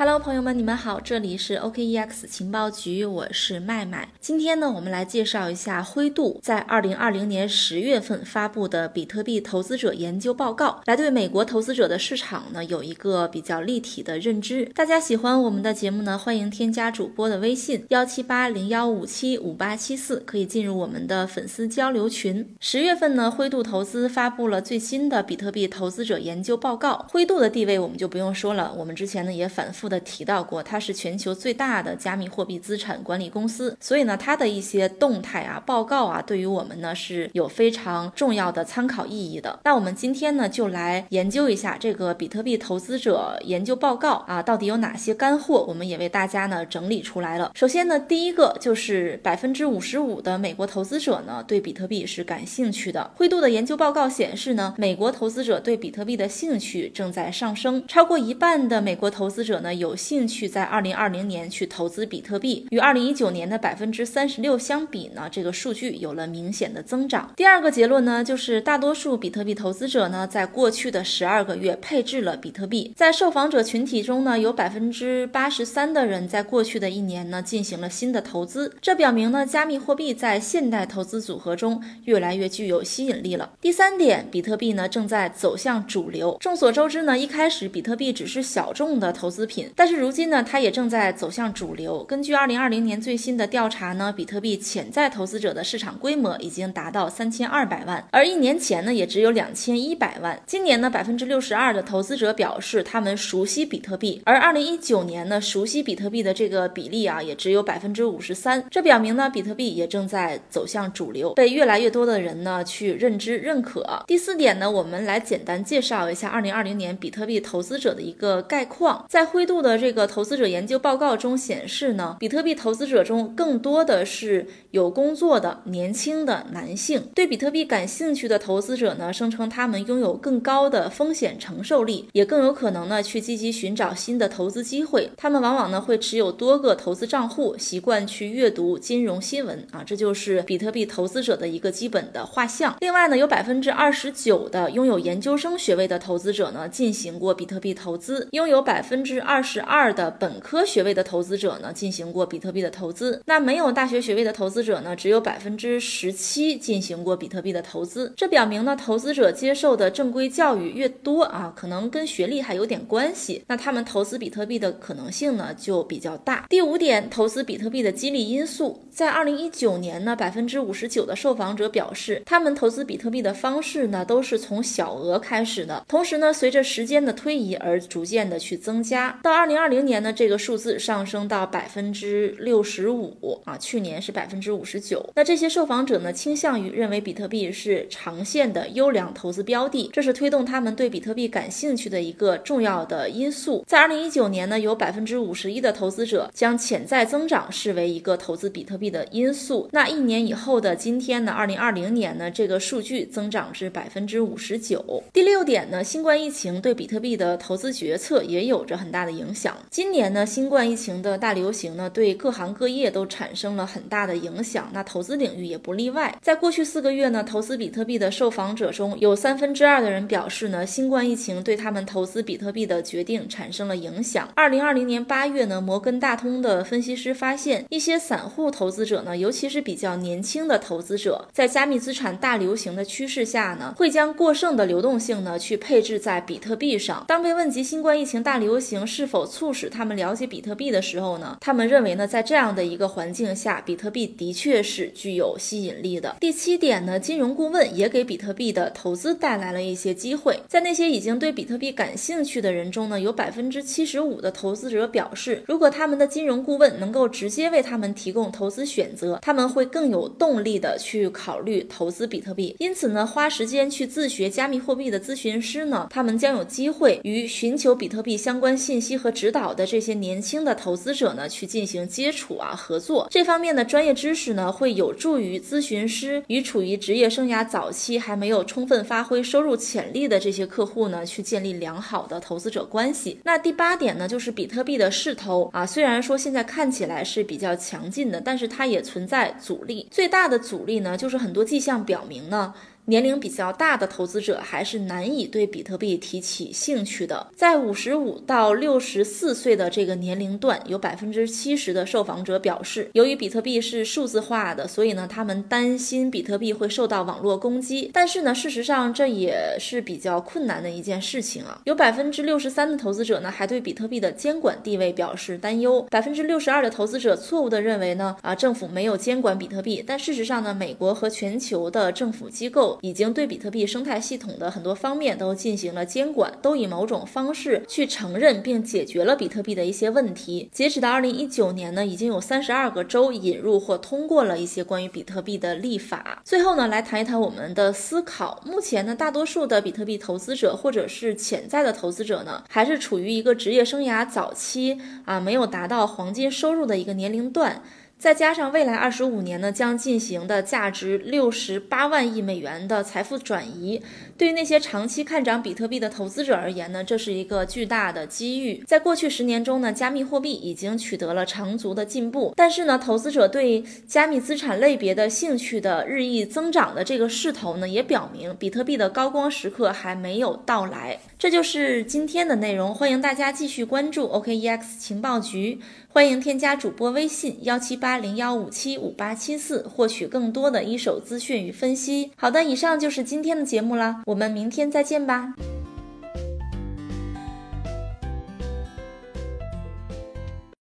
Hello，朋友们，你们好，这里是 OKEX 情报局，我是麦麦。今天呢，我们来介绍一下灰度在二零二零年十月份发布的比特币投资者研究报告，来对美国投资者的市场呢有一个比较立体的认知。大家喜欢我们的节目呢，欢迎添加主播的微信幺七八零幺五七五八七四，可以进入我们的粉丝交流群。十月份呢，灰度投资发布了最新的比特币投资者研究报告。灰度的地位我们就不用说了，我们之前呢也反复。的提到过，它是全球最大的加密货币资产管理公司，所以呢，它的一些动态啊、报告啊，对于我们呢是有非常重要的参考意义的。那我们今天呢，就来研究一下这个比特币投资者研究报告啊，到底有哪些干货？我们也为大家呢整理出来了。首先呢，第一个就是百分之五十五的美国投资者呢对比特币是感兴趣的。灰度的研究报告显示呢，美国投资者对比特币的兴趣正在上升，超过一半的美国投资者呢。有兴趣在二零二零年去投资比特币，与二零一九年的百分之三十六相比呢，这个数据有了明显的增长。第二个结论呢，就是大多数比特币投资者呢，在过去的十二个月配置了比特币。在受访者群体中呢，有百分之八十三的人在过去的一年呢，进行了新的投资。这表明呢，加密货币在现代投资组合中越来越具有吸引力了。第三点，比特币呢，正在走向主流。众所周知呢，一开始比特币只是小众的投资品。但是如今呢，它也正在走向主流。根据二零二零年最新的调查呢，比特币潜在投资者的市场规模已经达到三千二百万，而一年前呢，也只有两千一百万。今年呢，百分之六十二的投资者表示他们熟悉比特币，而二零一九年呢，熟悉比特币的这个比例啊，也只有百分之五十三。这表明呢，比特币也正在走向主流，被越来越多的人呢去认知认可。第四点呢，我们来简单介绍一下二零二零年比特币投资者的一个概况，在灰度。的这个投资者研究报告中显示呢，比特币投资者中更多的是有工作的年轻的男性。对比特币感兴趣的投资者呢，声称他们拥有更高的风险承受力，也更有可能呢去积极寻找新的投资机会。他们往往呢会持有多个投资账户，习惯去阅读金融新闻啊，这就是比特币投资者的一个基本的画像。另外呢，有百分之二十九的拥有研究生学位的投资者呢进行过比特币投资，拥有百分之二二。十二的本科学位的投资者呢，进行过比特币的投资。那没有大学学位的投资者呢，只有百分之十七进行过比特币的投资。这表明呢，投资者接受的正规教育越多啊，可能跟学历还有点关系。那他们投资比特币的可能性呢，就比较大。第五点，投资比特币的激励因素，在二零一九年呢，百分之五十九的受访者表示，他们投资比特币的方式呢，都是从小额开始的。同时呢，随着时间的推移而逐渐的去增加到。到二零二零年呢，这个数字上升到百分之六十五啊，去年是百分之五十九。那这些受访者呢，倾向于认为比特币是长线的优良投资标的，这是推动他们对比特币感兴趣的一个重要的因素。在二零一九年呢，有百分之五十一的投资者将潜在增长视为一个投资比特币的因素。那一年以后的今天呢，二零二零年呢，这个数据增长至百分之五十九。第六点呢，新冠疫情对比特币的投资决策也有着很大的影。影响今年呢，新冠疫情的大流行呢，对各行各业都产生了很大的影响。那投资领域也不例外。在过去四个月呢，投资比特币的受访者中有三分之二的人表示呢，新冠疫情对他们投资比特币的决定产生了影响。二零二零年八月呢，摩根大通的分析师发现，一些散户投资者呢，尤其是比较年轻的投资者，在加密资产大流行的趋势下呢，会将过剩的流动性呢，去配置在比特币上。当被问及新冠疫情大流行是否促使他们了解比特币的时候呢，他们认为呢，在这样的一个环境下，比特币的确是具有吸引力的。第七点呢，金融顾问也给比特币的投资带来了一些机会。在那些已经对比特币感兴趣的人中呢，有百分之七十五的投资者表示，如果他们的金融顾问能够直接为他们提供投资选择，他们会更有动力的去考虑投资比特币。因此呢，花时间去自学加密货币的咨询师呢，他们将有机会与寻求比特币相关信息和。指导的这些年轻的投资者呢，去进行接触啊合作，这方面的专业知识呢，会有助于咨询师与处于职业生涯早期还没有充分发挥收入潜力的这些客户呢，去建立良好的投资者关系。那第八点呢，就是比特币的势头啊，虽然说现在看起来是比较强劲的，但是它也存在阻力。最大的阻力呢，就是很多迹象表明呢。年龄比较大的投资者还是难以对比特币提起兴趣的。在五十五到六十四岁的这个年龄段，有百分之七十的受访者表示，由于比特币是数字化的，所以呢，他们担心比特币会受到网络攻击。但是呢，事实上这也是比较困难的一件事情啊。有百分之六十三的投资者呢，还对比特币的监管地位表示担忧。百分之六十二的投资者错误的认为呢，啊，政府没有监管比特币。但事实上呢，美国和全球的政府机构已经对比特币生态系统的很多方面都进行了监管，都以某种方式去承认并解决了比特币的一些问题。截止到二零一九年呢，已经有三十二个州引入或通过了一些关于比特币的立法。最后呢，来谈一谈我们的思考。目前呢，大多数的比特币投资者或者是潜在的投资者呢，还是处于一个职业生涯早期啊，没有达到黄金收入的一个年龄段。再加上未来二十五年呢将进行的价值六十八万亿美元的财富转移，对于那些长期看涨比特币的投资者而言呢，这是一个巨大的机遇。在过去十年中呢，加密货币已经取得了长足的进步，但是呢，投资者对加密资产类别的兴趣的日益增长的这个势头呢，也表明比特币的高光时刻还没有到来。这就是今天的内容，欢迎大家继续关注 OKEX 情报局。欢迎添加主播微信幺七八零幺五七五八七四，获取更多的一手资讯与分析。好的，以上就是今天的节目了，我们明天再见吧。